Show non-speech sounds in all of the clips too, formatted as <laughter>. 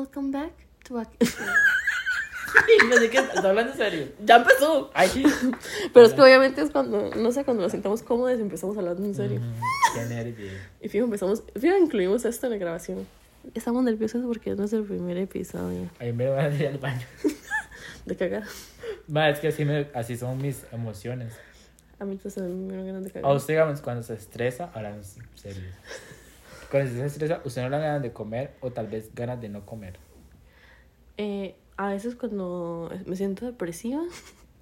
welcome back to a... <laughs> no sé qué, ¿estás hablando en serio? ya empezó. Ay, sí. Pero es que obviamente es cuando, no sé, cuando nos sentamos cómodos y empezamos hablando en serio. Mm, Qué nervio. Y fijo, empezamos, fijo, incluimos esto en la grabación. Estamos nerviosos porque es nuestro primer episodio. Ahí me van a ir al baño. <laughs> De cagar. Ma, es que así, me, así son mis emociones. A mí también me dieron ganas de A cagar. usted, digamos, cuando se estresa, ahora en serio. Cuando se estresa, usted no le ganas de comer o tal vez ganas de no comer. Eh, a veces cuando me siento depresiva,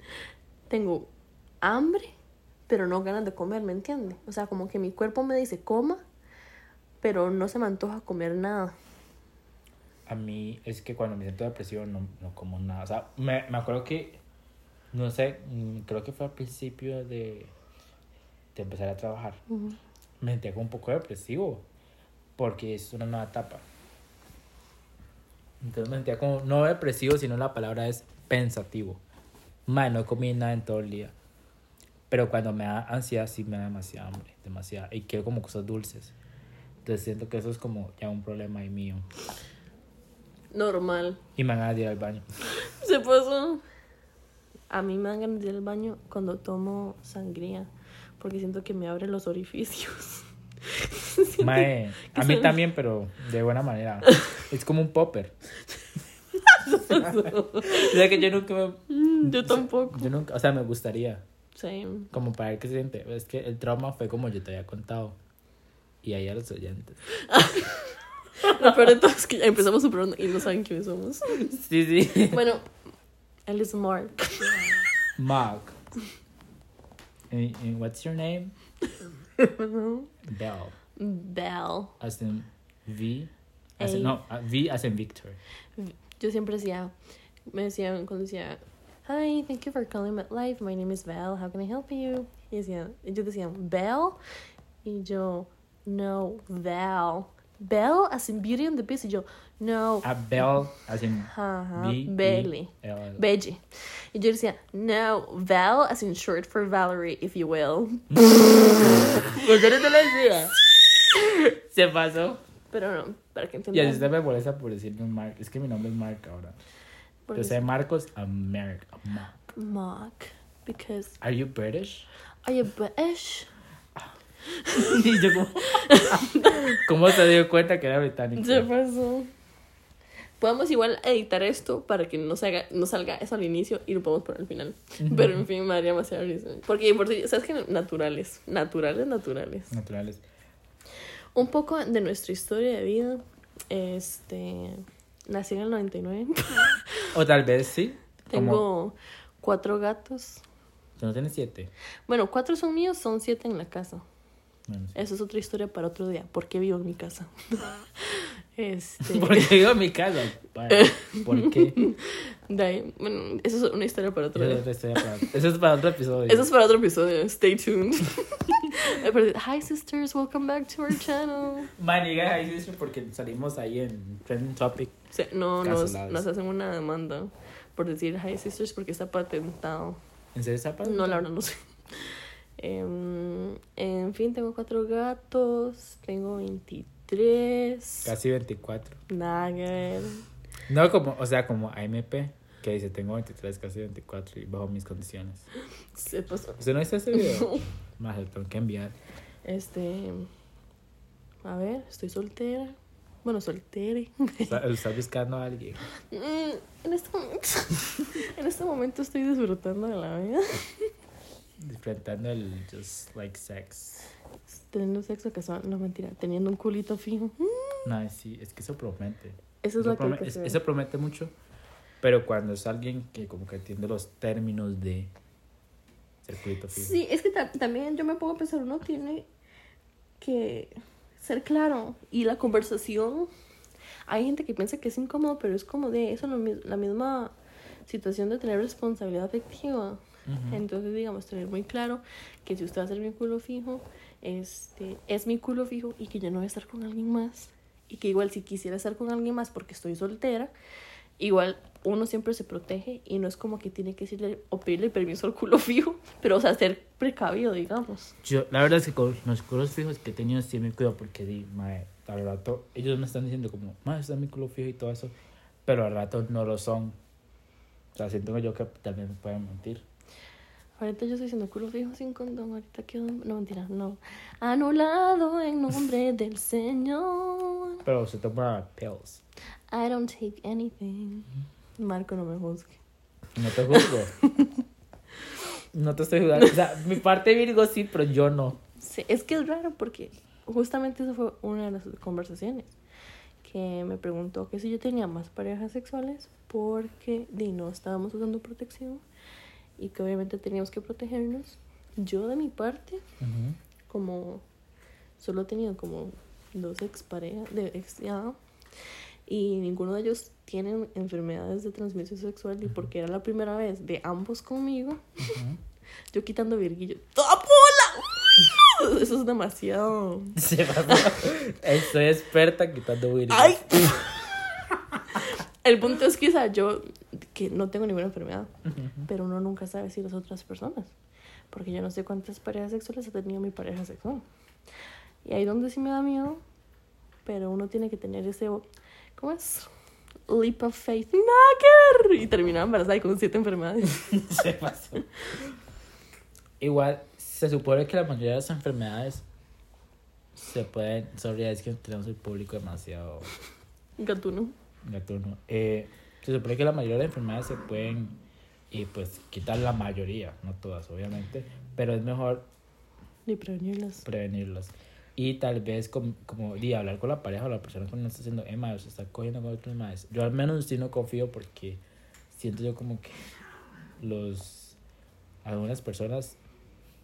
<laughs> tengo hambre, pero no ganas de comer, ¿me entiende? O sea, como que mi cuerpo me dice coma, pero no se me antoja comer nada. A mí es que cuando me siento depresivo no, no como nada. O sea, me, me acuerdo que, no sé, mm, creo que fue al principio de, de empezar a trabajar. Me sentía como un poco depresivo porque es una nueva etapa. Entonces me sentía como, no depresivo, sino la palabra es pensativo. Mae, no comí nada en todo el día. Pero cuando me da ansiedad, sí me da demasiada hambre, demasiada. Y quiero como cosas dulces. Entonces siento que eso es como ya un problema ahí mío. Normal. Y me van a ir al baño. <laughs> Se pasó. A mí me dan ganas de ir al baño cuando tomo sangría, porque siento que me abre los orificios. Mae, a mí también, pero de buena manera. <laughs> Es como un popper. <laughs> o sea que yo nunca me... Mm, Yo tampoco. Yo nunca, o sea, me gustaría. Sí. Como para ver qué se siente. Es que el trauma fue como yo te había contado. Y ahí a los oyentes. <laughs> Lo peor de todo es que ya empezamos y no saben quiénes somos. Sí, sí. Bueno, él es Mark. Mark. And, and what's your name? Bell. Bell. As in V. As in, no, uh, V as in Victor. Yo siempre decía, me decían cuando decía, Hi, thank you for calling MetLife. My name is Val. How can I help you? Y decía, ellos decían, Bell. Y yo, no, Val. Bell as in Beauty and the Beast. Y yo, no, A Bell as in ajá, B. Belly. Veggie. Y yo decía, no, Val as in short for Valerie, if you will. <laughs> ¿Por qué no te lo decía? <laughs> Se pasó. Pero no, para que Y así entiendan. usted me molesta por decirme Mark. Es que mi nombre es Mark ahora. Yo Marcos a Mark. Mark. Because, Are you British? are you British? <laughs> Y yo como... <laughs> ¿Cómo se dio cuenta que era británico? Se pasó. Podemos igual editar esto para que no salga, no salga eso al inicio y lo podemos poner al final. Pero en fin, me daría demasiado risa. Porque por si, ¿sabes qué? Naturales. Naturales, naturales. Naturales. Un poco de nuestra historia de vida. Este. Nací en el 99. <laughs> O tal vez sí. Como... Tengo cuatro gatos. ¿Tú no tienes siete? Bueno, cuatro son míos, son siete en la casa. Bueno, sí. Eso es otra historia para otro día. ¿Por qué vivo en mi casa? <laughs> este. <laughs> ¿Por qué digo en mi casa? ¿Por qué? de ahí- bueno, eso es una historia para otro día. para- eso es para otro episodio. Eso es para otro episodio. Stay tuned. <laughs> Hi sisters, welcome back to our channel. Maniga, ahí dice porque salimos ahí en Trending Topic. No, nos, hacen una demanda por decir hi sisters porque está patentado. ¿En serio está padre? No, la verdad no sé. <laughs> Em, en fin, tengo cuatro gatos. Tengo 23. Casi 24. Nada que ver. No como, o sea, como AMP, que dice tengo 23, casi 24 y bajo mis condiciones. Se pasó. ¿Usted no viste ese video? Más lo tengo que enviar. Este. A ver, estoy soltera. Bueno, soltere. Está, está buscando a alguien. Mm, en este momento. en este momento estoy disfrutando de la vida. Disfrutando el just like sex. Teniendo sexo casual. No, mentira. Teniendo un culito fijo. No, sí, es que eso promete. Eso es Eso, lo que es- eso promete mucho, pero cuando es alguien que como que entiende los términos de circuito fijo. Sí, es que ta- también yo me pongo a pensar, uno tiene que ser claro. Y la conversación, hay gente que piensa que es incómodo, pero es como de eso, la misma situación de tener responsabilidad afectiva. Entonces, digamos, tener muy claro que si usted va a ser mi culo fijo, este, es mi culo fijo y que yo no voy a estar con alguien más. Y que igual si quisiera estar con alguien más porque estoy soltera, igual uno siempre se protege y no es como que tiene que decirle o pedirle permiso al culo <laughs> fijo, pero o sea, ser precavido, digamos. Yo, la verdad es que con los culos fijos que he tenido sí me cuido porque di, mae, al rato, ellos me están diciendo como, mae, está mi culo fijo y todo eso, pero al rato no lo son. O sea, siento yo que también me pueden mentir. Ahorita yo estoy diciendo culo fijo sin condón, ahorita quedo... No, mentira, no. Anulado en nombre del Señor. Pero se toma pills. I don't take anything. Marco, no me juzgue. No te juzgo. <laughs> no te estoy juzgando. O sea, mi parte Virgo sí, pero yo no. Sí, es que es raro porque justamente eso fue una de las conversaciones que me preguntó que si yo tenía más parejas sexuales porque di, no estábamos usando protección y que obviamente teníamos que protegernos. Yo de mi parte, como solo he tenido como dos exparejas de ex ya, y ninguno de ellos tienen enfermedades de transmisión sexual y porque era la primera vez de ambos conmigo, Ujú. <laughs> yo quitando virguillo, ¡toda pola! <laughs> Eso es demasiado. <laughs> Pasó. Estoy experta quitando Virgo. ¡Ay! El punto es sea, yo que no tengo ninguna enfermedad, pero uno nunca sabe si las otras personas, porque yo no sé cuántas parejas sexuales ha tenido mi pareja sexual. Y ahí donde sí me da miedo, pero uno tiene que tener ese, ¿cómo es? Leap of faith, nada. Y terminar embarazada y con siete enfermedades. <laughs> Se pasó. Igual, se supone que la mayoría de las enfermedades se pueden. Sorry, es que tenemos el público demasiado Gatuno. gatuno. Eh, se supone que la mayoría de las enfermedades se pueden. Y pues quitar la mayoría, no todas, obviamente. Pero es mejor Ni prevenirlas. prevenirlas. Y tal vez, como, como di, hablar con la pareja o la persona que no está haciendo, Emma, se está cogiendo con otros más. Yo al menos sí no confío porque siento yo como que los. Algunas personas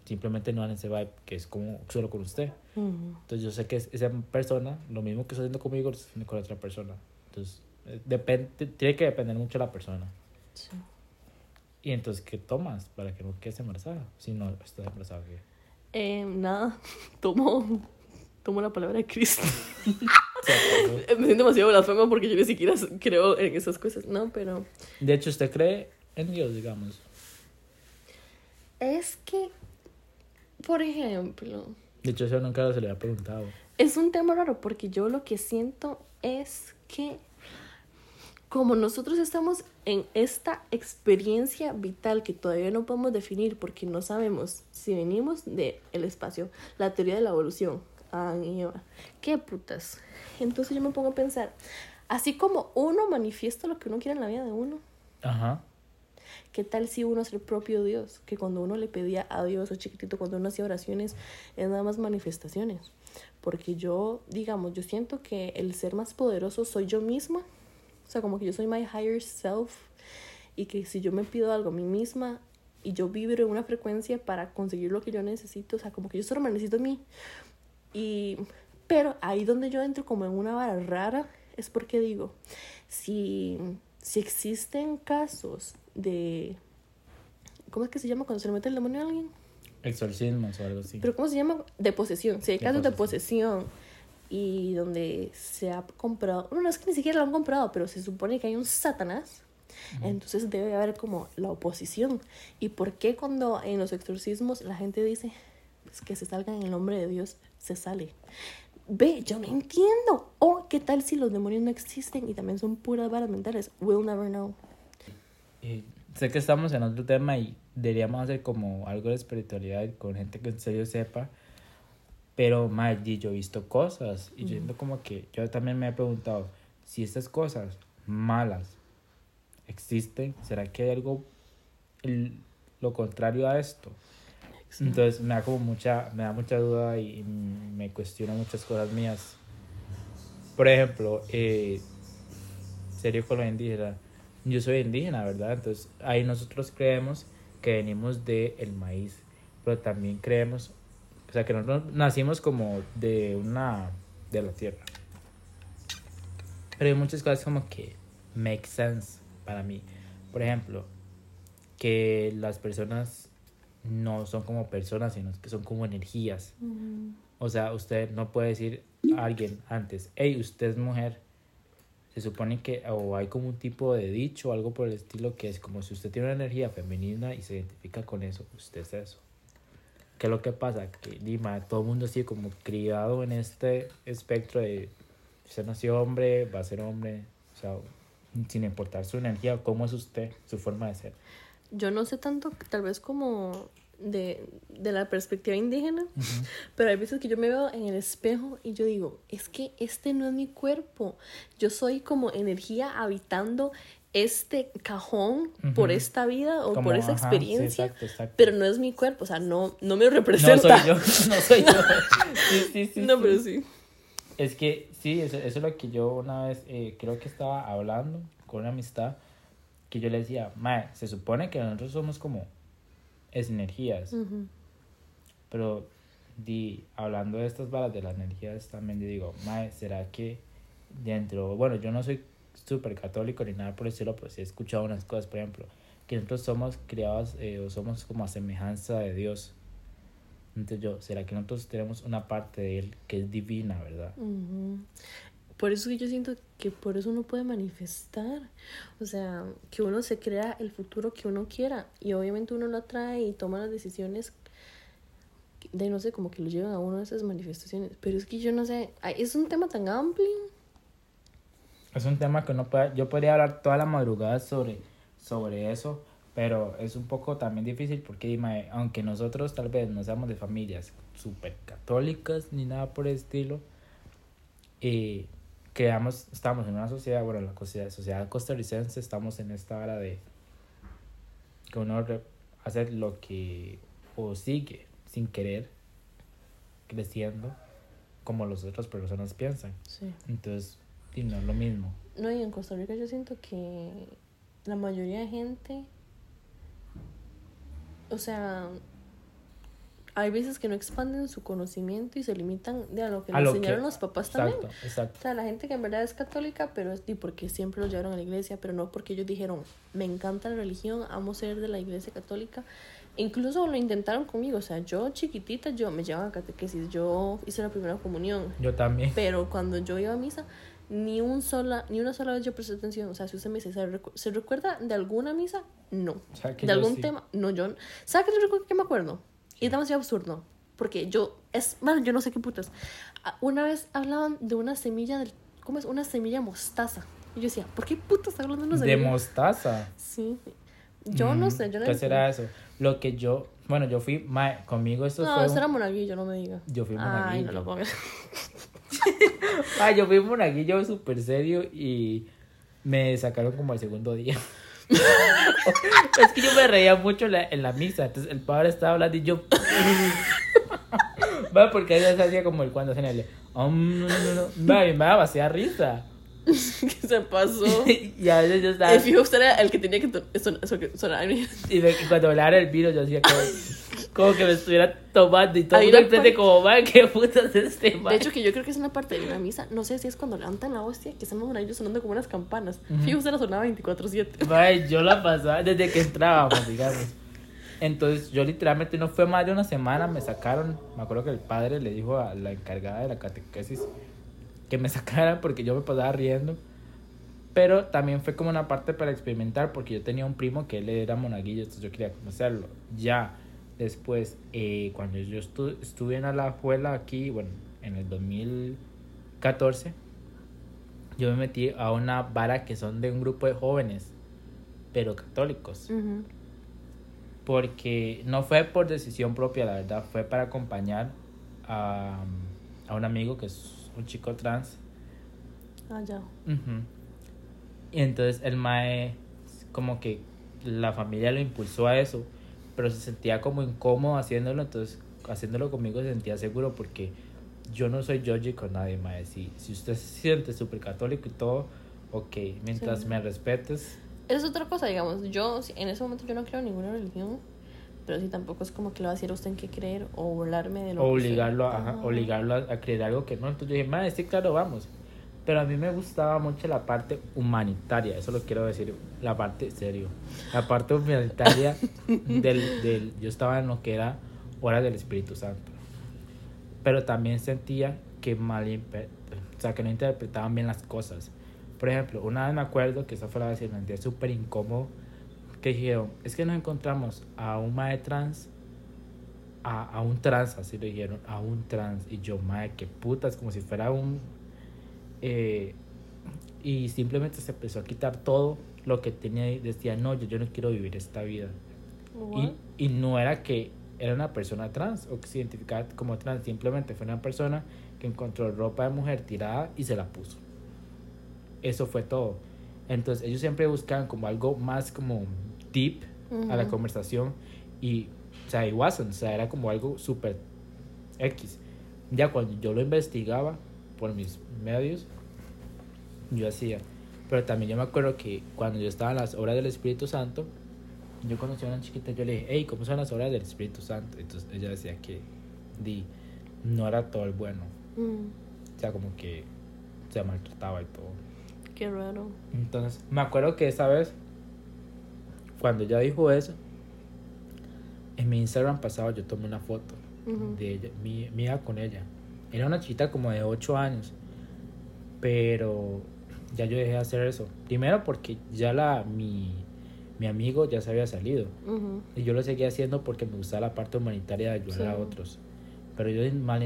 simplemente no dan ese vibe que es como solo con usted. Ujú. Entonces yo sé que es- esa persona, lo mismo que está haciendo conmigo, lo está haciendo con otra persona. Entonces, eh, depende, tiene que depender mucho de la persona. Sí. Y entonces, ¿qué tomas para que no quedes embarazada? Si no estás embarazada, ¿qué? Eh, nada, <laughs> tomo, tomo la palabra de Cristo. <laughs> <laughs> Me siento demasiado blasfema porque yo ni siquiera creo en esas cosas, ¿no? Pero De hecho, ¿usted cree en Dios, digamos? es que, por ejemplo, De hecho, eso nunca se le había preguntado. es un tema raro porque yo lo que siento es que como nosotros estamos en esta experiencia vital que todavía no podemos definir porque no sabemos si venimos del espacio, la teoría de la evolución, Adán y Eva, qué putas. Entonces yo me pongo a pensar, así como uno manifiesta lo que uno quiere en la vida de uno, Ajá. ¿Qué tal si uno es el propio Dios? Que cuando uno le pedía a Dios o chiquitito, cuando uno hacía oraciones, es nada más manifestaciones. Porque yo, digamos, yo siento que el ser más poderoso soy yo misma. O sea, como que yo soy my higher self. Y que si yo me pido algo a mí misma y yo vibro en una frecuencia para conseguir lo que yo necesito, o sea, como que yo solo me necesito a mí. Y, pero ahí donde yo entro como en una vara rara es porque digo, si, si existen casos de... ¿Cómo es que se llama cuando se le mete el demonio a alguien? Exorcismos o algo así. Pero ¿cómo se llama? De posesión. Si hay casos de posesión. y donde se ha comprado... Bueno, no es que ni siquiera lo han comprado, pero se supone que hay un Satanás. Entonces debe haber como la oposición. ¿Y por qué cuando en los exorcismos la gente dice que se salga en el nombre de Dios, se sale? Ve, yo no entiendo. O qué tal si los demonios no existen y también son puras varas mentales. We'll never know. Y sé que estamos en otro tema y deberíamos hacer como algo de espiritualidad con gente que en serio sepa. Pero, di, yo he visto cosas y yo siento como que yo también me he preguntado si estas cosas malas existen, ¿será que hay algo el- lo contrario a esto? Entonces me da como mucha, me da mucha duda y, y me cuestiona muchas cosas mías. Por ejemplo, eh, serio con los indígenas. Yo soy indígena, ¿verdad? Entonces ahí nosotros creemos que venimos del el maíz, pero también creemos, o sea, que nosotros nacimos como de una, de la tierra. Pero hay muchas cosas como que make sense para mí. Por ejemplo, que las personas no son como personas, sino que son como energías. O sea, usted no puede decir a alguien antes, hey, usted es mujer, se supone que o hay como un tipo de dicho o algo por el estilo que es como si usted tiene una energía femenina y se identifica con eso, usted es eso. ¿Qué es lo que pasa? Que Lima, todo el mundo sigue como criado en este espectro de usted nació hombre, va a ser hombre, o sea, sin importar su energía, cómo es usted, su forma de ser. Yo no sé tanto, tal vez como de, de la perspectiva indígena, pero hay veces que yo me veo en el espejo y yo digo, es que este no es mi cuerpo, yo soy como energía habitando este cajón por esta vida o Como, por esa ajá, sí, experiencia, exacto, exacto. pero no es mi cuerpo, o sea, no, no me no representa. soy yo, <laughs> no soy yo. <laughs> Sí, sí, sí, No, sí. pero sí. Es que sí, eso, eso es lo que yo una vez eh, creo que estaba hablando con una amistad que yo le decía, Mae, se supone que nosotros somos como es energías, Ujú. pero di, hablando de estas balas de las energías también yo digo, Mae, ¿será que dentro, bueno, yo no soy súper católico ni nada por el estilo, pero sí he escuchado unas cosas, por ejemplo, que nosotros somos criados eh, o somos como a semejanza de Dios. Entonces yo, ¿será que nosotros tenemos una parte de Él que es divina, verdad? Ujú. Por eso que yo siento que por eso uno puede manifestar. O sea, que uno se crea el futuro que uno quiera. Y obviamente uno lo atrae y toma las decisiones de no sé, como que lo llevan a uno a esas manifestaciones. Pero es que yo no sé, es un tema tan amplio. Es un tema que no puede, yo podría hablar toda la madrugada sobre, sobre eso, pero es un poco también difícil porque aunque nosotros tal vez no seamos de familias súper católicas ni nada por el estilo, eh, creamos, estamos en una sociedad, bueno, la sociedad, sociedad costarricense, estamos en esta hora de que uno hace lo que o sigue sin querer, creciendo como las otras personas piensan. Sí. Entonces, y no es lo mismo. No, y en Costa Rica yo siento que la mayoría de gente, o sea, hay veces que no expanden su conocimiento y se limitan de a lo que A le lo que- enseñaron los papás también. Exacto, exacto. O sea, la gente que en verdad es católica, pero es y porque siempre los llevaron a la iglesia, pero no porque ellos dijeron, me encanta la religión, amo ser de la iglesia católica. Incluso lo intentaron conmigo, o sea, yo chiquitita, yo me llevaban a catequesis, yo hice la primera comunión, Yo también. pero cuando yo iba a misa, ni, un sola, ni una sola vez yo presté atención. O sea, si usted me dice, ¿se, recu- ¿se recuerda de alguna misa? No. O sea, que ¿De algún sí. tema? No, yo... ¿Sabe qué que me acuerdo? Y es demasiado absurdo. Porque yo... Es... Bueno, yo no sé qué putas. Ah, Una vez hablaban de una semilla del... ¿Cómo es? Una semilla mostaza. Y yo decía, ¿por qué putas están hablando de una De semilla? mostaza. Sí. Yo no Mm, sé, yo no ¿Qué será eso? Lo que yo, bueno, yo fui, mae, conmigo esto No, fue. eso un- era monaguillo, no me diga. Yo fui Ay, monaguillo. no lo pongas. <laughs> Ah, yo fui monaguillo súper serio y me sacaron como el segundo día. <laughs> es que yo me reía mucho en la, misa, entonces el padre estaba hablando y yo... <laughs> Va, porque ella hacía como el cuando hacen el... "Um, no, no, no". Va, y me risa. <laughs> ¿Qué se pasó? <laughs> y a veces yo estaba... El fijo usted era el que tenía que son- sonar. <laughs> Y, cuando hablara el vino yo hacía como, como que me estuviera tomando y todo el mundo parte- como, man, qué putas es este De man?". hecho, que yo creo que es una parte de una misa. No sé si es cuando levantan la hostia, que están los ellos sonando como unas campanas. Fijo, usted la sonaba 24-7. Mae, yo la pasaba desde que entrábamos, digamos. Entonces, yo literalmente no fue más de una semana, me sacaron. Me acuerdo que el padre le dijo a la encargada de la catequesis que me <laughs> sacaran porque yo me pasaba riendo. Pero también fue como una parte para experimentar porque yo tenía un primo que él era monaguillo, entonces yo quería conocerlo. Ya después, eh, cuando yo estu- estuve en Alajuela aquí, bueno, en el 2014, yo me metí a una vara que son de un grupo de jóvenes, pero católicos. Porque no fue por decisión propia, la verdad, fue para acompañar a, a un amigo que es un chico trans. Ah, ya. Ujú. Y entonces el mae, como que la familia lo impulsó a eso, pero se sentía como incómodo haciéndolo, entonces haciéndolo conmigo se sentía seguro porque yo no soy Georgie con nadie, mae. Si, si usted se siente súper católico y todo, ok, mientras Sí. me respetes, Esa es otra cosa, digamos. Yo, en ese momento, yo no creo en ninguna religión. Pero sí, tampoco es como que le va a decir a usted en qué creer o burlarme de lo que obligarlo, a, ajá, Ajá. obligarlo a, a creer algo que no. Entonces yo dije, madre, sí, claro, vamos. Pero a mí me gustaba mucho la parte humanitaria, eso lo quiero decir, la parte serio. La parte humanitaria <laughs> del, del. Yo estaba en lo que era hora del Espíritu Santo. Pero también sentía que mal. O sea, que no interpretaban bien las cosas. Por ejemplo, una vez me acuerdo que esa fue la vez que me sentía súper incómodo. Que dijeron, es que nos encontramos a un mae trans, a, a un trans, así lo dijeron, a un trans. Y yo, mae, qué putas, como si fuera un. eh, y simplemente se empezó a quitar todo lo que tenía y decía, no, yo, yo no quiero vivir esta vida. Y, y no era que era una persona trans o que se identificaba como trans, simplemente fue una persona que encontró ropa de mujer tirada y se la puso. Eso fue todo. Entonces ellos siempre buscaban como algo más como deep a la conversación y, o sea, it wasn't, o sea, era como algo súper X. Ya cuando yo lo investigaba por mis medios, yo hacía. Pero también yo me acuerdo que cuando yo estaba en las obras del Espíritu Santo, yo conocí a una chiquita y yo le dije, hey, ¿cómo son las obras del Espíritu Santo? Entonces ella decía que di, no era todo el bueno. Mm, O sea, como que se maltrataba y todo. qué raro. Entonces, me acuerdo que esa vez, cuando ella dijo eso, en mi Instagram pasado yo tomé una foto de ella, mía con ella. Era una chiquita como de 8 años, pero ya yo dejé de hacer eso. Primero porque ya la, mi, mi amigo ya se había salido. Y yo lo seguía haciendo porque me gustaba la parte humanitaria de ayudar a otros. Pero yo mal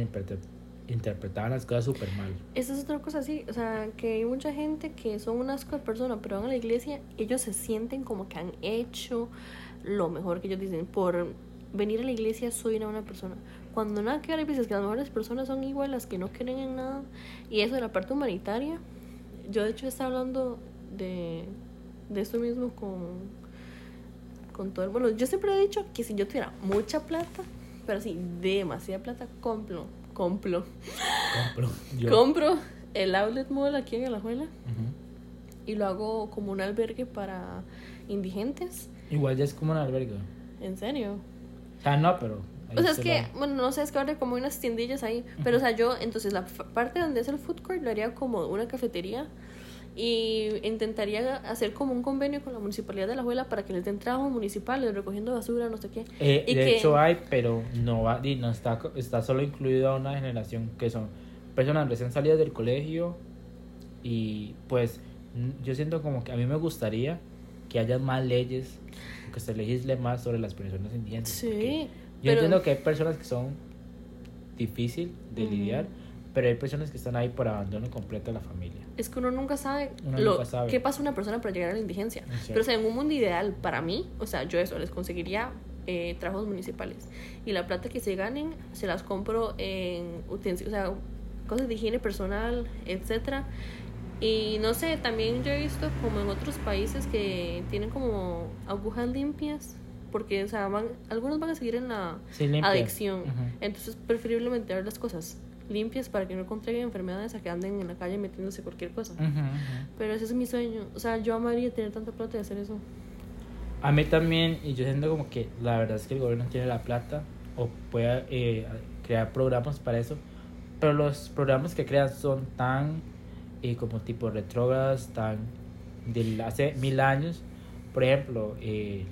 interpretaba las cosas súper mal. Esa es otra cosa así, o sea, que hay mucha gente que son un asco de persona, pero van a la iglesia, ellos se sienten como que han hecho lo mejor que ellos dicen. Por venir a la iglesia soy una buena persona. Cuando nada que ver, veces que las mejores personas son igual las que no creen en nada. Y eso de la parte humanitaria, yo de hecho estaba hablando de, de esto mismo con, con todo el... Bueno, yo siempre he dicho que si yo tuviera mucha plata, pero así, demasiada plata, compro, compro Compro. Yo. compro el outlet mall aquí en Alajuela Ujú. y lo hago como un albergue para indigentes. Igual ya es como un albergue. En serio. O sea, no, pero. O sea, es que, bueno, no sé, es que ahora como unas tiendillas ahí. Pero, o sea, yo, entonces, la parte donde es el food court lo haría como una cafetería. Y intentaría hacer como un convenio con la municipalidad de la Alajuela para que les den trabajo municipal, recogiendo basura, no sé qué. Eh, y de que- hecho hay, pero no va, no está, está solo incluido a una generación que son personas recién salidas del colegio y pues yo siento como que a mí me gustaría que haya más leyes, que se legisle más sobre las personas indígenas. Sí. Yo pero- entiendo que hay personas que son difícil de lidiar, pero hay personas que están ahí por abandono completo de la familia. Es que uno nunca sabe, Uno lo, nunca sabe. qué pasa a una persona para llegar a la indigencia. Cierto. Pero o sea, en un mundo ideal, para mí, o sea, yo eso, les conseguiría eh, trabajos municipales. Y la plata que se ganen, se las compro en utensilios, o sea, cosas de higiene personal, etcétera. Y no sé, también yo he visto como en otros países que tienen como agujas limpias, porque, o sea, van, algunos van a seguir en la Sí, adicción. Ujú. Entonces, preferiblemente ver las cosas limpias para que no contraigan enfermedades a que anden en la calle metiéndose cualquier cosa. Pero ese es mi sueño. O sea, yo amaría tener tanta plata y hacer eso. A mí también, y yo siento como que la verdad es que el gobierno tiene la plata o puede eh, crear programas para eso, pero los programas que crean son tan eh, como tipo retrógradas, tan de hace mil años. Por ejemplo, eh,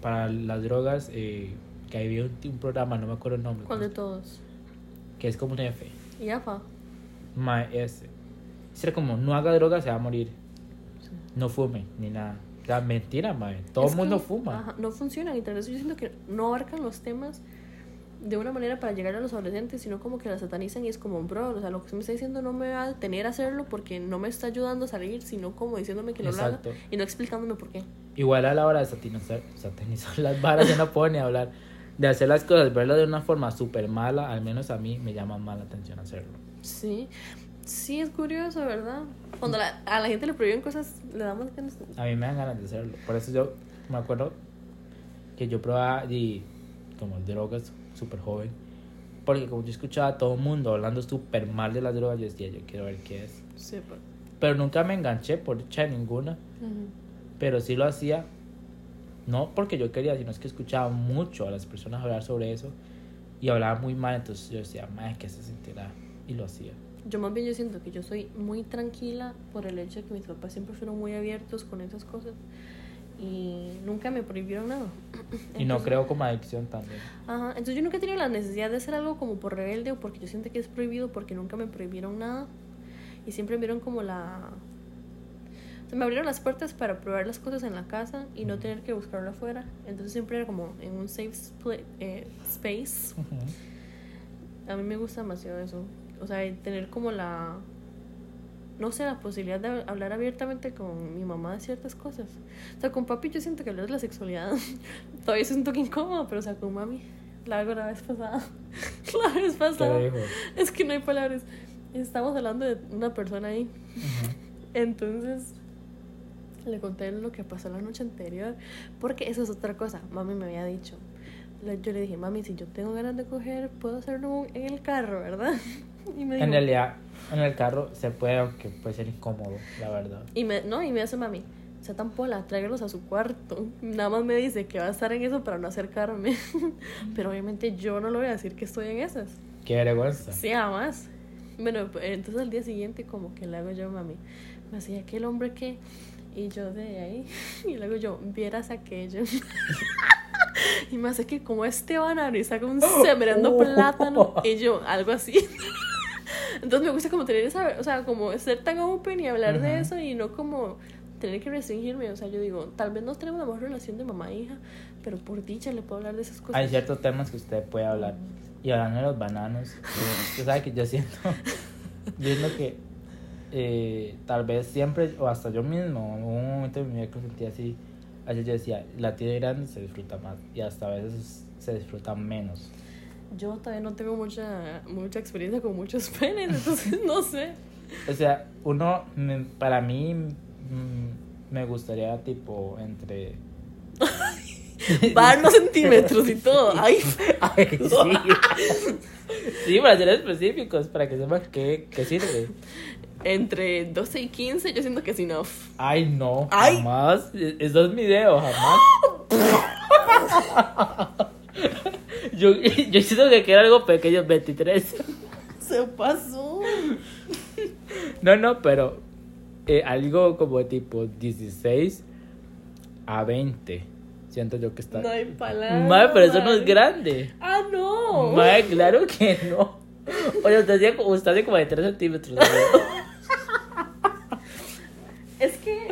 para las drogas, eh, que había un, un programa, no me acuerdo el nombre, ¿Cuál de todos? Que es como un F, Y AFA. ma, ese. Era como, no haga drogas, se va a morir. No fume, ni nada. O sea, mentira, mae. Todo Es el mundo que, fuma. ajá, no funciona. Y tal vez yo siento que no abarcan los temas de una manera para llegar a los adolescentes, sino como que la satanizan y es como, bro, o sea, lo que usted me está diciendo no me va a detener a hacerlo porque no me está ayudando a salir, sino como diciéndome que no lo haga y no explicándome por qué. Igual a la hora de satanizar, satanizar las varas, yo no puedo ni hablar. De hacer las cosas, verlas de una forma súper mala, al menos a mí me llama más la atención hacerlo. Sí. Sí, es curioso, ¿verdad? Cuando la- a la gente le prohíben cosas, le damos ganas. A mí me dan ganas de hacerlo. Por eso yo me acuerdo que yo probaba y, como drogas súper joven. Porque como yo escuchaba a todo el mundo hablando súper mal de las drogas, yo decía, yo quiero ver qué es. Sí, pues. Pero nunca me enganché por de ninguna. Ujú. pero sí lo hacía no porque yo quería sino es que escuchaba mucho a las personas hablar sobre eso y hablaba muy mal entonces yo decía madre que se sentirá y lo hacía Yo más bien yo siento que yo soy muy tranquila por el hecho de que mis papás siempre fueron muy abiertos con esas cosas y nunca me prohibieron nada. <clears throat> y no creo como adicción también Ajá, entonces yo nunca he tenido la necesidad de hacer algo como por rebelde o porque yo siento que es prohibido porque nunca me prohibieron nada. y siempre vieron como la... O sea, me abrieron las puertas para probar las cosas en la casa y no tener que buscarlo afuera. Entonces siempre era como en un safe eh, space. A mí me gusta demasiado eso. O sea, tener como la... No sé, la posibilidad de hablar abiertamente con mi mamá de ciertas cosas. O sea, con papi yo siento que hablar de la sexualidad <laughs> todavía es un toque incómodo, pero o sea, con mami la hago <laughs> la vez pasada. la vez ¿Qué pasada. Es que no hay palabras. Estamos hablando de una persona ahí. Entonces le conté lo que pasó la noche anterior. Porque eso es otra cosa. Mami me había dicho. Yo le dije, mami, si yo tengo ganas de coger, puedo hacerlo en el carro, ¿verdad? <laughs> Y me dijo, En realidad, en el carro se puede, aunque puede ser incómodo, la verdad. y me, no, y me hace mami, sea tan pola, tráigalos a su cuarto. Nada más me dice que va a estar en eso para no acercarme. <laughs> Pero obviamente yo no le voy a decir que estoy en esas. Qué vergüenza. Sí, además. Bueno, pues, entonces al día siguiente como que le hago yo, mami, me hacía aquel hombre que... Y yo de ahí, <laughs> y le hago yo, vieras aquello. <laughs> y me hace que como este banano y saca un sembrando <laughs> plátano. Y yo, algo así. Entonces me gusta como tener esa, o sea, como ser tan open y hablar de Ajá. eso y no como tener que restringirme. O sea, yo digo, tal vez no tenemos la mejor relación de mamá e hija, pero por dicha le puedo hablar de esas cosas. Hay ciertos temas que usted puede hablar. Y hablando de los bananos, usted sabe que yo siento, yo siento que eh, tal vez siempre, o hasta yo mismo, hubo un momento en mi vida que sentía así. A veces yo decía, la tiene grande se disfruta más. Y hasta a veces se disfruta menos. Yo todavía no tengo mucha, mucha experiencia con muchos <laughs> penes, entonces no sé. O sea, uno, para mí, mm, me gustaría tipo entre... <laughs> Van los centímetros y todo. <laughs> Ay, Ay, sí. sí, para ser específicos, para que sepan qué, qué sirve. Entre 12 y 15, yo siento que es enough. Ay, no, Ay. jamás. E- Eso es mi dedo, jamás. <laughs> yo, <laughs> yo siento que quiero algo pequeño, 23. Se pasó. No, no, pero eh, algo como tipo 16 a 20. Siento yo que está. No hay palabras. Madre, pero eso no es grande. Ah, no. Madre, claro que no. Oye, usted hacía como de 3 centímetros. ¿no? <laughs> Es que,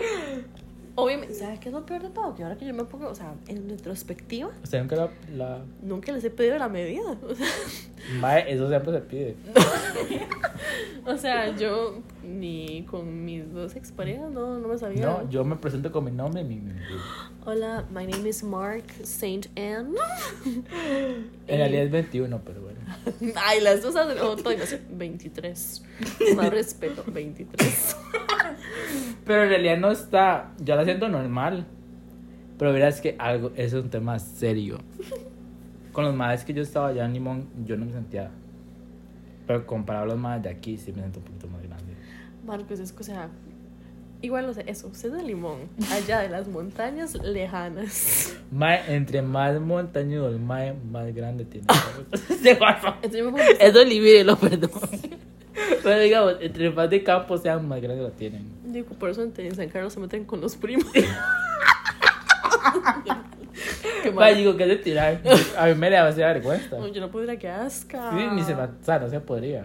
obviamente, ¿sabes qué es lo peor de todo? Que ahora que yo me pongo, o sea, en retrospectiva, Usted nunca la. la... nunca les he pedido la medida. O sea, Madre, eso siempre se pide. <laughs> o sea, yo ni con mis dos exparejas no, no me sabía. No, yo me presento con mi nombre y mi. mi- mi- Hola, my name is Mark Saint Anne. <laughs> En realidad es 21, pero bueno. <laughs> Ay, las dos hacen oh, todo y me hace 23. Más respeto, 23. Pero en realidad no está. Yo la siento normal. Pero verás que algo. Eso es un tema serio. Con los madres que yo estaba allá en Limón, yo no me sentía. Pero comparado a los madres de aquí, sí me siento un poquito más grande. Marcos, es que, o sea, igual, o sea, eso, usted es de Limón, allá de las montañas lejanas. Mae, entre más montañudo el mae, más grande tiene. <laughs> Se pasa. Entonces yo me pongo a pensar, Eso divídelo, perdón. <laughs> Pero digamos, entre más de campo sean, más grande lo tienen. Digo, por eso en San Carlos se meten con los primos. <laughs> Qué mal. digo, que de tirar. <laughs> A mí me le hace vergüenza. No, yo no podría que asca. Sí, ni se va, o sea, no se podría.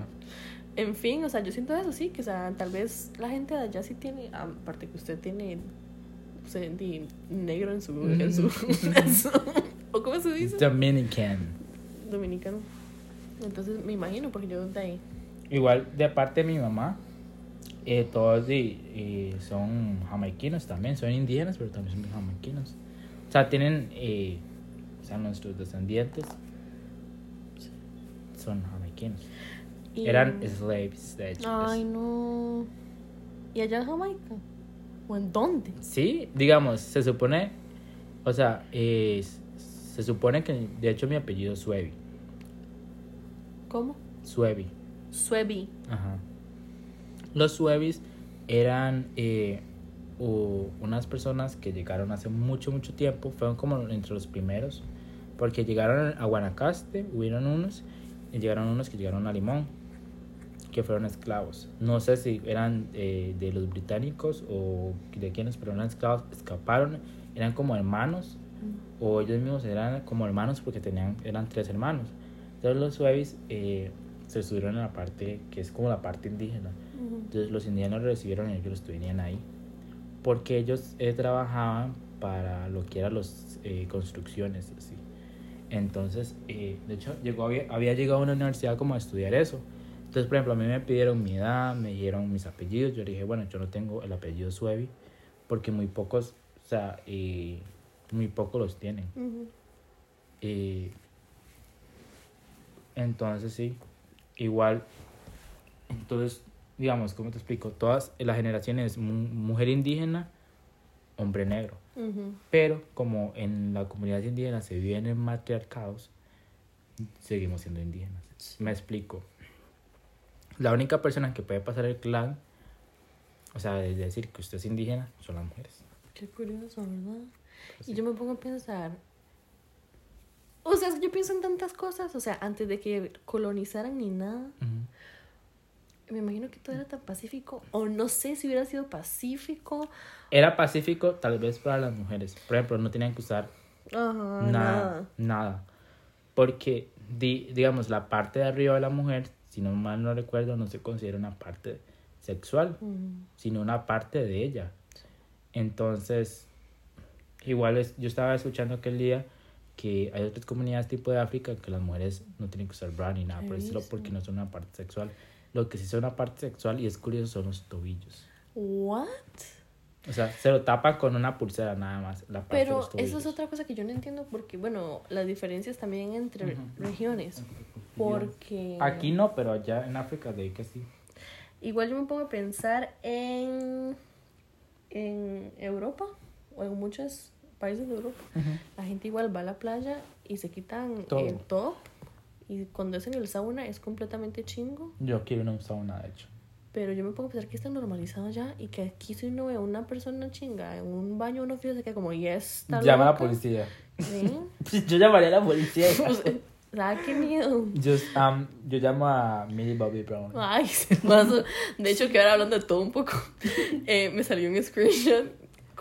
En fin, o sea, yo siento eso, sí, que o sea, tal vez la gente de allá sí tiene, aparte que usted tiene o sea, negro en su, en su, <laughs> en su- ¿o cómo se dice? Dominican. Dominicano. Entonces me imagino, porque yo de ahí. Igual, de parte de mi mamá, eh, todos eh, son jamaiquinos también, son indígenas, pero también son jamaiquinos. O sea, tienen, eh, o sea, nuestros descendientes son jamaiquinos. Y- Eran slaves, de hecho. Ay, no. ¿Y allá en Jamaica? ¿O en dónde? Sí, digamos, se supone, o sea, se supone que, de hecho, mi apellido es Suevi. ¿Cómo? Suevi. Suebi. Ajá. Los Suevis eran eh, unas personas que llegaron hace mucho, mucho tiempo. Fueron como entre los primeros. Porque llegaron a Guanacaste, hubieron unos. Y llegaron unos que llegaron a Limón. Que fueron esclavos. No sé si eran eh, de los británicos o de quienes, pero eran esclavos. Escaparon. Eran como hermanos. O ellos mismos eran como hermanos porque tenían, eran tres hermanos. Entonces los Suevis eh, se estuvieron en la parte que es como la parte indígena. Entonces los lo recibieron y ellos venían ahí. Porque ellos eh, trabajaban para lo que eran las construcciones. Así. Entonces, eh, de hecho, llegó, había, había llegado a una universidad como a estudiar eso. Entonces, por ejemplo, a mí me pidieron mi edad, me dieron mis apellidos. Yo dije, bueno, yo no tengo el apellido Suevi porque muy pocos, o sea, y muy pocos los tienen. Ujú. Y entonces sí, igual, entonces, digamos, ¿cómo te explico? Todas las generaciones, mu- mujer indígena, hombre negro. Pero como en la comunidad indígena se viven en matriarcados, seguimos siendo indígenas. Me explico. La única persona que puede pasar el clan, o sea, es decir que usted es indígena, son las mujeres. Qué curioso, ¿verdad? Pues Y sí. yo me pongo a pensar. O sea, yo pienso en tantas cosas. O sea, antes de que colonizaran ni nada. Me imagino que todo era tan pacífico. O no sé si hubiera sido pacífico. Era pacífico tal vez para las mujeres. Por ejemplo, no tenían que usar Ajá, nada, nada. nada. Porque, di- digamos, la parte de arriba de la mujer, si no mal no recuerdo, no se considera una parte sexual, sino una parte de ella. Entonces, igual es, yo estaba escuchando aquel día que hay otras comunidades tipo de África que las mujeres no tienen que usar bra ni nada, por eso Heavísimo. porque no son una parte sexual. Lo que sí son una parte sexual y es curioso son los tobillos. ¿What? O sea, se lo tapan con una pulsera nada más. La parte de Pero los eso es otra cosa que yo no entiendo porque, bueno, las diferencias también entre regiones. Porque... Aquí no, pero allá en África de ahí que sí. Igual yo me pongo a pensar en, en Europa o en muchos países de Europa. La gente igual va a la playa y se quitan Todo. el top y cuando es en el sauna es completamente chingo. Yo quiero usar nada, de hecho. Pero yo me pongo a pensar que está normalizado ya y que aquí si uno ve a una persona chinga en un baño uno fíjese que como ya está Llama a la loca". policía. Sí. <laughs> Yo llamaría a la policía. <laughs> Ah, qué miedo. yo, um, yo llamo a Millie Bobby Brown. Ay, se <laughs> pasó. De hecho, que ahora hablando de todo un poco, eh, me salió un screenshot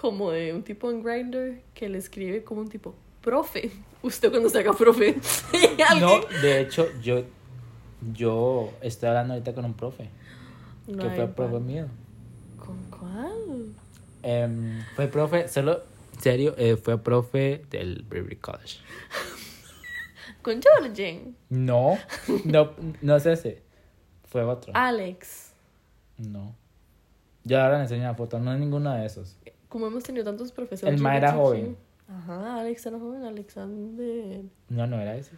como de un tipo en Grindr que le escribe como un tipo, profe, usted cuando se haga profe. <laughs> No, de hecho, yo, yo estoy hablando ahorita con un profe. No que fue profe pan. mío. ¿Con cuál? Em, fue profe, solo, serio, eh, fue profe del Brewery College. <laughs> Con Jorgen. No, no, no es ese. Fue otro. Alex. No. Yo ahora le enseño la foto, no es ninguno de esos. Como hemos tenido tantos profesores. El ma era joven. Ajá, Alex era joven, Alexander. No, no era ese.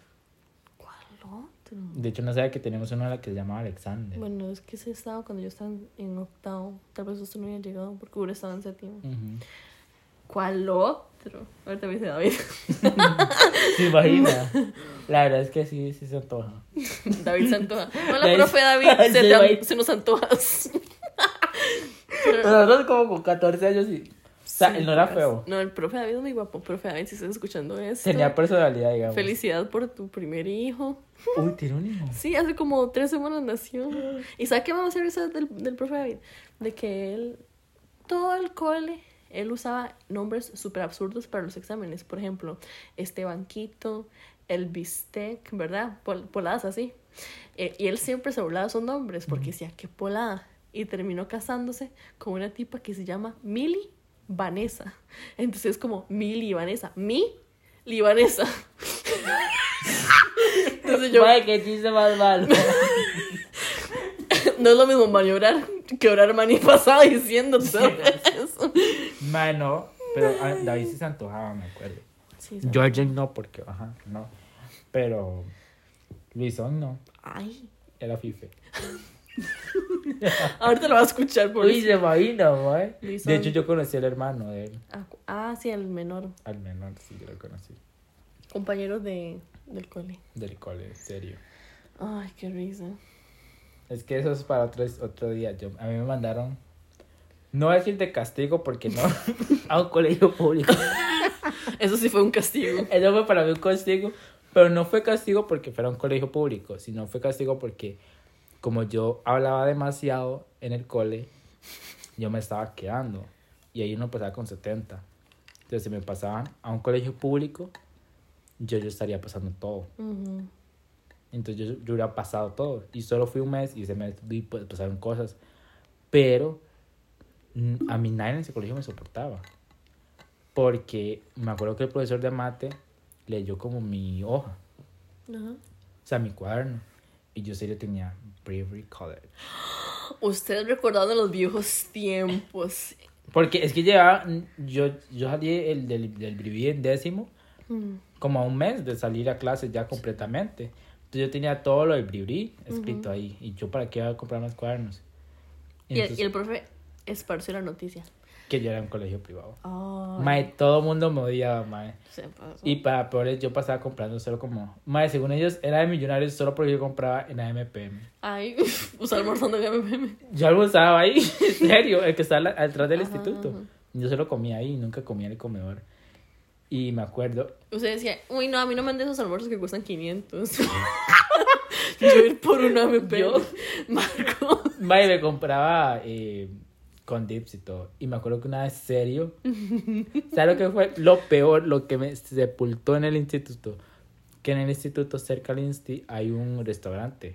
¿Cuál otro? De hecho, no sabía que teníamos uno a la que se llamaba Alexander. Bueno, es que ese estaba cuando yo estaba en- octavo. Tal vez usted no había llegado porque hubiera estado en séptimo. ¿Cuál otro? Ahorita me dice David. <laughs> ¿Se imagina? La verdad es que sí, sí se antoja. David se antoja. <laughs> Hola, David- profe David. <laughs> Se, Sí, te an- David. se nos antojas. Pero- Nosotros como con 14 años y... O sea, Sí, él no era feo. No, el profe David es muy guapo. Profe David, si estás escuchando esto. Tenía personalidad, digamos. Felicidad por tu primer hijo. Uy, tiene un hijo. Sí, hace como tres semanas nació. ¿Y sabes qué vamos a hacer esa del, del profe David? De que él, todo el cole, él usaba nombres súper absurdos para los exámenes. Por ejemplo, este banquito, el bistec, ¿verdad? Pol- poladas así. Eh, y él siempre se burlaba de esos nombres porque decía, qué polada. Y terminó casándose con una tipa que se llama Mili Vanessa. Entonces es como Mili Vanessa. Mi Libanesa. Entonces yo, Madre, qué chiste más malo. <laughs> No es lo mismo maniobrar que orar maní pasado diciendo todo eso. Madre, no. Pero ah, David sí se antojaba, me acuerdo. Sí. Georgian no, porque, ajá, no. Pero Luisón no. Ay, Era Fife. <laughs> ahorita lo vas a escuchar por Uy, se imagina, güey. Luisón. De hecho, yo conocí al hermano de él. Ah, Ah, sí, el menor. Al menor, sí, yo lo conocí. Compañero de, del cole. Del cole, en serio. Ay, qué risa. Es que eso es para otro, otro día. Yo, a mí me mandaron, no voy a decir de castigo porque no, <laughs> a un colegio público. <laughs> Eso sí fue un castigo. Eso fue para mí un castigo, pero no fue castigo porque fuera un colegio público, sino fue castigo porque como yo hablaba demasiado en el cole, yo me estaba quedando y ahí uno pasaba con 70. Entonces, si me pasaban a un colegio público, yo, yo estaría pasando todo. Entonces yo, yo hubiera pasado todo. Y solo fui un mes y ese mes vi, pues, pasaron cosas. Pero mm, a mí nadie en ese colegio me soportaba. Porque me acuerdo que el profesor de mate leyó como mi hoja, Ajá. o sea, mi cuaderno. Y yo serio tenía Bravery College. Ustedes recordando los viejos tiempos. Porque es que llevaba, yo, yo salí el del, del Briví en décimo, Mm. como a un mes de salir a clases ya completamente. Entonces yo tenía todo lo del Bribri escrito ahí. Y yo para qué iba a comprar más cuadernos. Y, el, Entonces, y el profe esparció la noticia. Que yo era un colegio privado. Ay, Mae, todo el mundo me odiaba, mae. se pasó. Y para peores, yo pasaba comprando solo como... Mae, según ellos, era de millonarios solo porque yo compraba en AMPM. Ay, <laughs> usar el botón de MMM. Yo almorzaba ahí, <laughs> en serio, el que está al- atrás del Ajá, instituto. ajá. Yo solo comía ahí, nunca comía en el comedor. Y me acuerdo, Usted decía, uy, no, a mí no me den esos almuerzos que cuestan 500. <laughs> Yo ir por una MP. Yo- Marco. mae, me compraba eh, con dips y todo. Y me acuerdo que una vez serio, <laughs> ¿sabes lo que fue? Lo peor, lo que me sepultó en el instituto. Que en el instituto cerca del Insti hay un restaurante.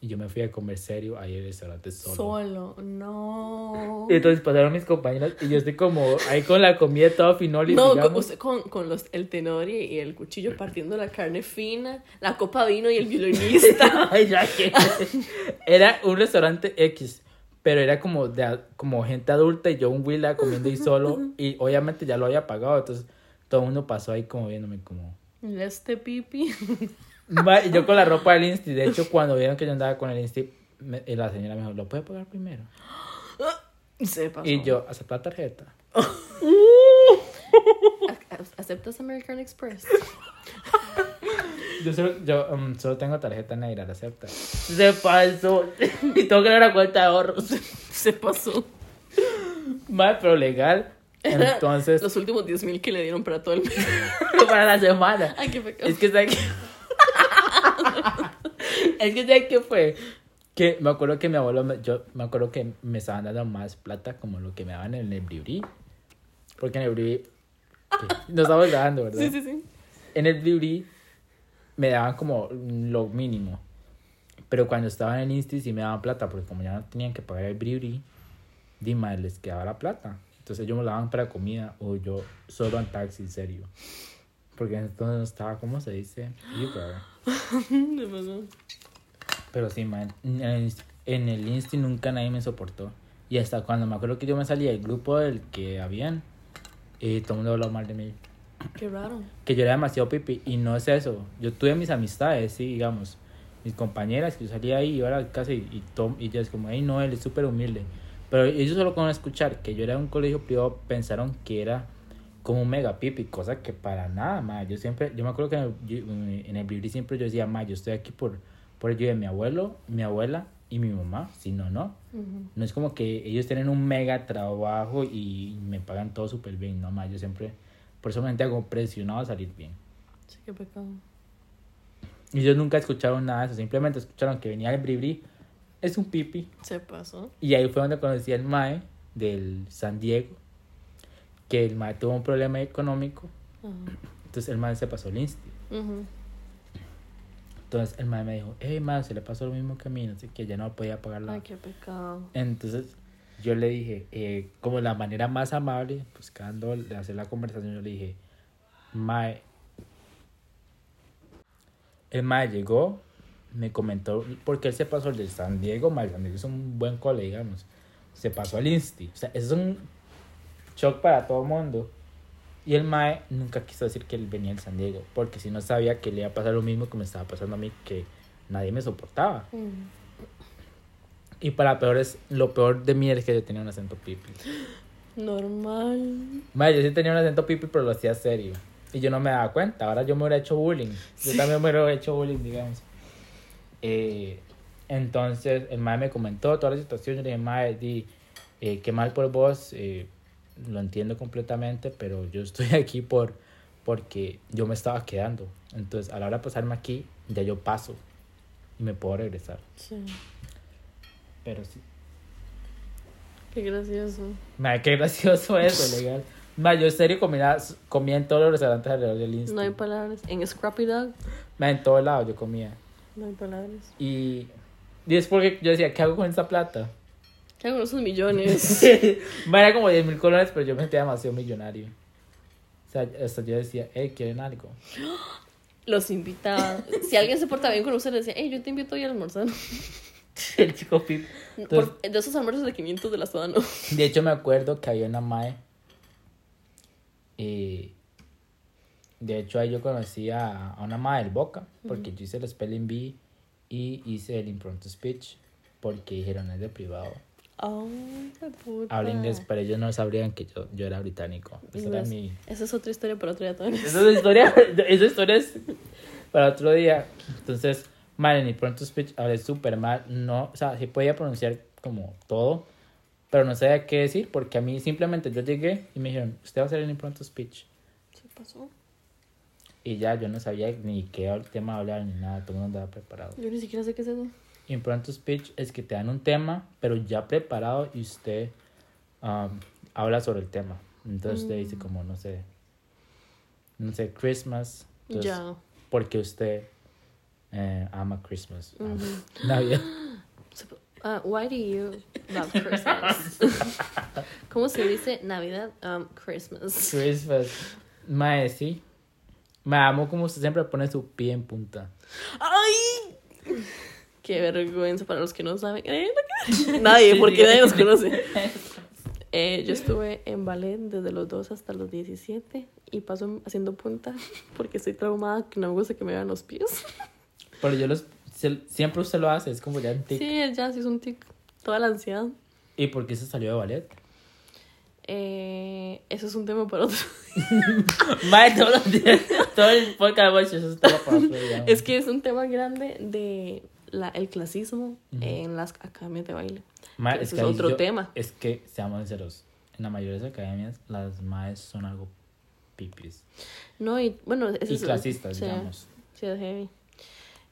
Y yo me fui a comer serio ahí en el restaurante solo. Solo. No. Y entonces pasaron mis compañeros y yo estoy como ahí con la comida toda finol y No, con, digamos, con, con los, el tenor y, el cuchillo partiendo la carne fina, la copa vino y el violinista. <laughs> Ay, ya que- era un restaurante X, pero era como de como gente adulta y yo un Willa comiendo ahí <laughs> solo y obviamente ya lo había pagado, entonces todo el mundo pasó ahí como viéndome como este pipi. <laughs> Y yo con la <laughs> ropa del Insti, de hecho cuando vieron que yo andaba con el Insti me- y la señora me dijo, "¿Lo puede pagar primero?" <gasps> Se pasó. Y yo, "¿Acepta tarjeta?" ¿Aceptas American Express? <laughs> Yo solo, yo, um, solo tengo tarjeta negra, ¿la acepta? Se pasó. y tengo que dar la cuenta de ahorros. <laughs> Se pasó. Mal, pero legal. Entonces, <laughs> Los últimos 10 mil que le dieron para todo el mes. para la semana. Ay, qué pecado. Es que ¿sabes qué? es que ¿sabes qué fue? Que me acuerdo que mi abuelo, me- yo me acuerdo que me estaban dando más plata como lo que me daban en el Bribri. Porque en el Bribri, nos estamos grabando, ¿verdad? Sí, sí, sí. En el Bribri me daban como lo mínimo. Pero cuando estaba en el Insti sí me daban plata, porque como ya no tenían que pagar el Bribri, Dima les quedaba la plata. Entonces ellos me la daban para comida o yo solo en taxi, en serio. Porque entonces no estaba, ¿cómo se dice? Uber. <laughs> Pero sí, man, en el, en el Insti nunca nadie me soportó. Y hasta cuando me acuerdo que yo me salí del grupo del que habían, eh, todo el mundo habló mal de mí. Qué raro. que yo era demasiado pipi y no es eso. Yo tuve mis amistades, sí, digamos, mis compañeras que yo salía ahí, iba a la casa y, y, Tom, y ya es como, ay, no, él es súper humilde. Pero ellos solo con escuchar que yo era de un colegio privado pensaron que era como un mega pipi, cosa que para nada, ma. Yo siempre, yo me acuerdo que en el, yo- en el siempre yo decía, ma, yo estoy aquí por, por el ayuda de mi abuelo, mi abuela y mi mamá, si no, no. Ujú. No es como que ellos tienen un mega trabajo y me pagan todo súper bien, no, ma, yo siempre, por eso me sentía como presionado a salir bien. Sí, qué pecado. Y ellos nunca escucharon nada de eso, simplemente escucharon que venía el bribri, es un pipi. Se pasó. Y ahí fue donde conocí al Mae del San Diego, que el Mae tuvo un problema económico, Ajá. entonces el Mae se pasó el Insti. Entonces el Mae me dijo, hey Mae, se le pasó lo mismo que a mí, no sé qué, ya no podía pagar la... Ay, qué pecado. Entonces yo le dije, eh, como la manera más amable, buscando de hacer la conversación, yo le dije, Mae. El Mae llegó, me comentó, porque él se pasó el de San Diego, Mae, San Diego es un buen cole, digamos. Se pasó al Insti. O sea, es un shock para todo el mundo. Y el Mae nunca quiso decir que él venía del San Diego, porque si no sabía que le iba a pasar lo mismo que me estaba pasando a mí, que nadie me soportaba. Ujú. Y para peor es, lo peor de mí es que yo tenía un acento pipi. Normal. Madre, yo sí tenía un acento pipi, pero lo hacía serio. Y yo no me daba cuenta. Ahora yo me hubiera hecho bullying. Yo también me hubiera hecho bullying, digamos. Eh, entonces, el mae me comentó toda la situación. Yo le dije, mae, di, eh, qué mal por vos. eh, lo entiendo completamente, pero yo estoy <laughs> aquí por porque yo me estaba quedando. Entonces, a la hora de pasarme aquí, ya yo paso y me puedo regresar. Sí. Pero sí. Qué gracioso. Madre, qué gracioso eso, <laughs> legal. Madre, yo en serio comía, comía en todos los restaurantes alrededor del Insta. No hay palabras. En Scrappy Dog, Madre, en todos lados yo comía. no hay palabras. Y, y es porque yo decía, ¿qué hago con esta plata? ¿Qué hago con esos millones? <laughs> Ma, Era como 10 mil colones, pero yo me sentía demasiado millonario. O sea, hasta yo decía, hey, ¿quieren algo? <gasps> Los invitaba. Si alguien se porta bien con usted, le decía, hey, yo te invito hoy a almorzar. <laughs> <laughs> El chico Pip. Entonces, Por- de esos almuerzos de 500 de la soda, no. de hecho, me acuerdo que había una mae. Y. De hecho, ahí yo conocí a, a una mae del Boca, porque yo hice el Spelling Bee y hice el Impronto Speech, porque dijeron es de privado. Oh, qué puta. Hablo inglés, pero ellos no sabrían que yo, yo era británico. Esa era mi. Esa es otra historia para otro día también. Esa es historia, <laughs> esa historia es para otro día. Entonces, mal en mi pronto speech hablé súper mal. No, o sea, sí podía pronunciar como todo, pero no sabía qué decir porque a mí simplemente yo llegué y me dijeron, usted va a hacer el pronto speech. ¿Qué pasó? Y ya yo no sabía ni qué tema hablar ni nada, todo el mundo andaba preparado. Yo ni siquiera sé qué es eso. Impronto speech es que te dan un tema, pero ya preparado y usted um, habla sobre el tema. Entonces usted dice como, no sé, no sé, Christmas. Entonces, ya. porque usted eh, ama Christmas. ama Ujú. Navidad. Uh, why do you love Christmas? <laughs> ¿Cómo se dice Navidad? Um, Christmas. Christmas. Mae, sí. Me amo como usted siempre pone su pie en punta. ¡Ay! Qué vergüenza para los que no saben. <laughs> Nadie, porque nadie nos conoce. <laughs> Eh, yo estuve en ballet desde los 2 hasta los 17 y paso haciendo punta porque estoy traumada que no me gusta que me vean los pies. Pero yo los. siempre usted lo hace, es como ya un tic. Sí, ya sí es un tic. Toda la ansiedad. ¿Y por qué se salió de ballet? Eh, eso es un tema para otro. <laughs> Mae, todos los días. Todo el podcast de eso es todo para otro día. Es que es un tema grande de la, el clasismo en las academias de baile. Que es es otro yo- tema. Es que, seamos sinceros, en la mayoría de las academias, las maes son algo pipis. No, y bueno, ese Y es- clasistas, sí, digamos. Sí, es heavy.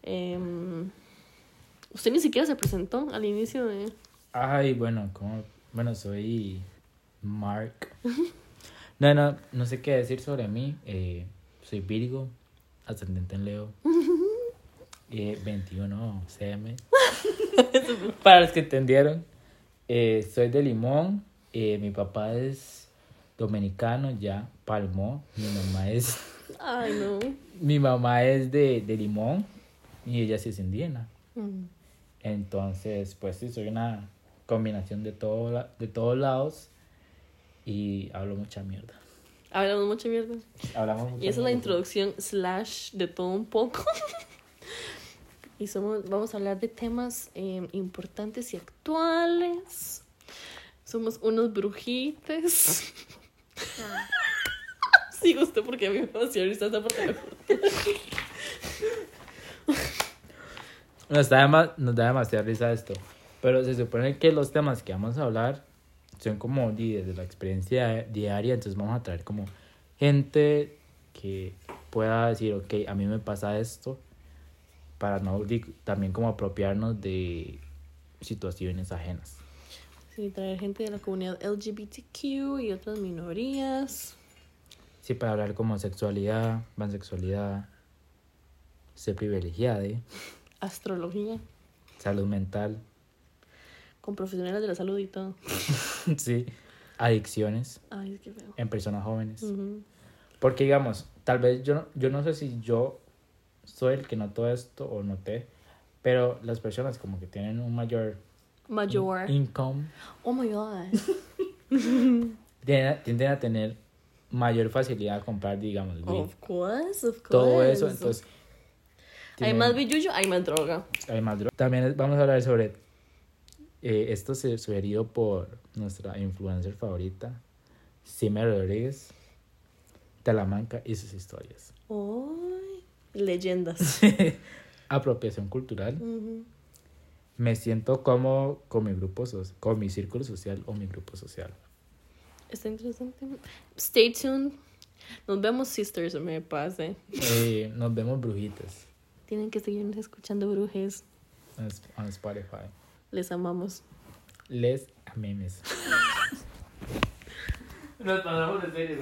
Em, usted ni siquiera se presentó al inicio de. Ay, bueno, como, bueno, soy Mark. <laughs> No, no, no sé qué decir sobre mí. Eh, soy Virgo, ascendente en Leo. <laughs> Eh, 21 CM. <laughs> Para los que entendieron, eh, soy de Limón. eh, mi papá es dominicano, ya palmó. Mi mamá es, Ay, no. mi mamá es de, de Limón y ella sí es indígena. Entonces, pues sí, soy una combinación de, todo la- de todos lados y hablo mucha mierda. Hablamos mucha mierda. Hablamos mucha Y esa es la introducción slash de todo un poco. <laughs> y somos, vamos a hablar de temas em, importantes y actuales. Somos unos brujites. <laughs> Sigue usted porque a mí me emociona esta parte. Nos da, dema- nos da demasiada risa esto. Pero se supone que los temas que vamos a hablar son como desde la experiencia diaria. Entonces vamos a traer como gente que pueda decir, ok, a mí me pasa esto. Para no también como apropiarnos de situaciones ajenas. Sí, traer gente de la comunidad LGBTQ y otras minorías. Sí, para hablar como sexualidad, pansexualidad, ser privilegiada, Astrología. salud mental, Con profesionales de la salud y todo. <laughs> sí, adicciones Ay, es que feo. en personas jóvenes. Porque digamos, tal vez yo, no- yo no sé si yo soy el que notó esto o noté, pero las personas como que tienen un mayor Mayor. income Oh my god. <laughs> tienden a, tienden a tener mayor facilidad a comprar, digamos. Of course, of course. todo eso, entonces... Hay tienen- más billuyo, hay más droga. hay más droga. También vamos a hablar sobre eh, esto se sugerido por nuestra influencer favorita, Simmer Rodríguez, Talamanca y sus historias. Ay, leyendas. <laughs> Apropiación cultural. Me siento como con mi grupo social, con mi círculo social o mi grupo social. Está interesante. Stay tuned. Nos vemos, sisters, me pase. Eh, nos vemos brujitas Tienen que seguirnos escuchando, brujes. en Sp- en Spotify. Les amamos. Les amemes. Nos pasamos de series.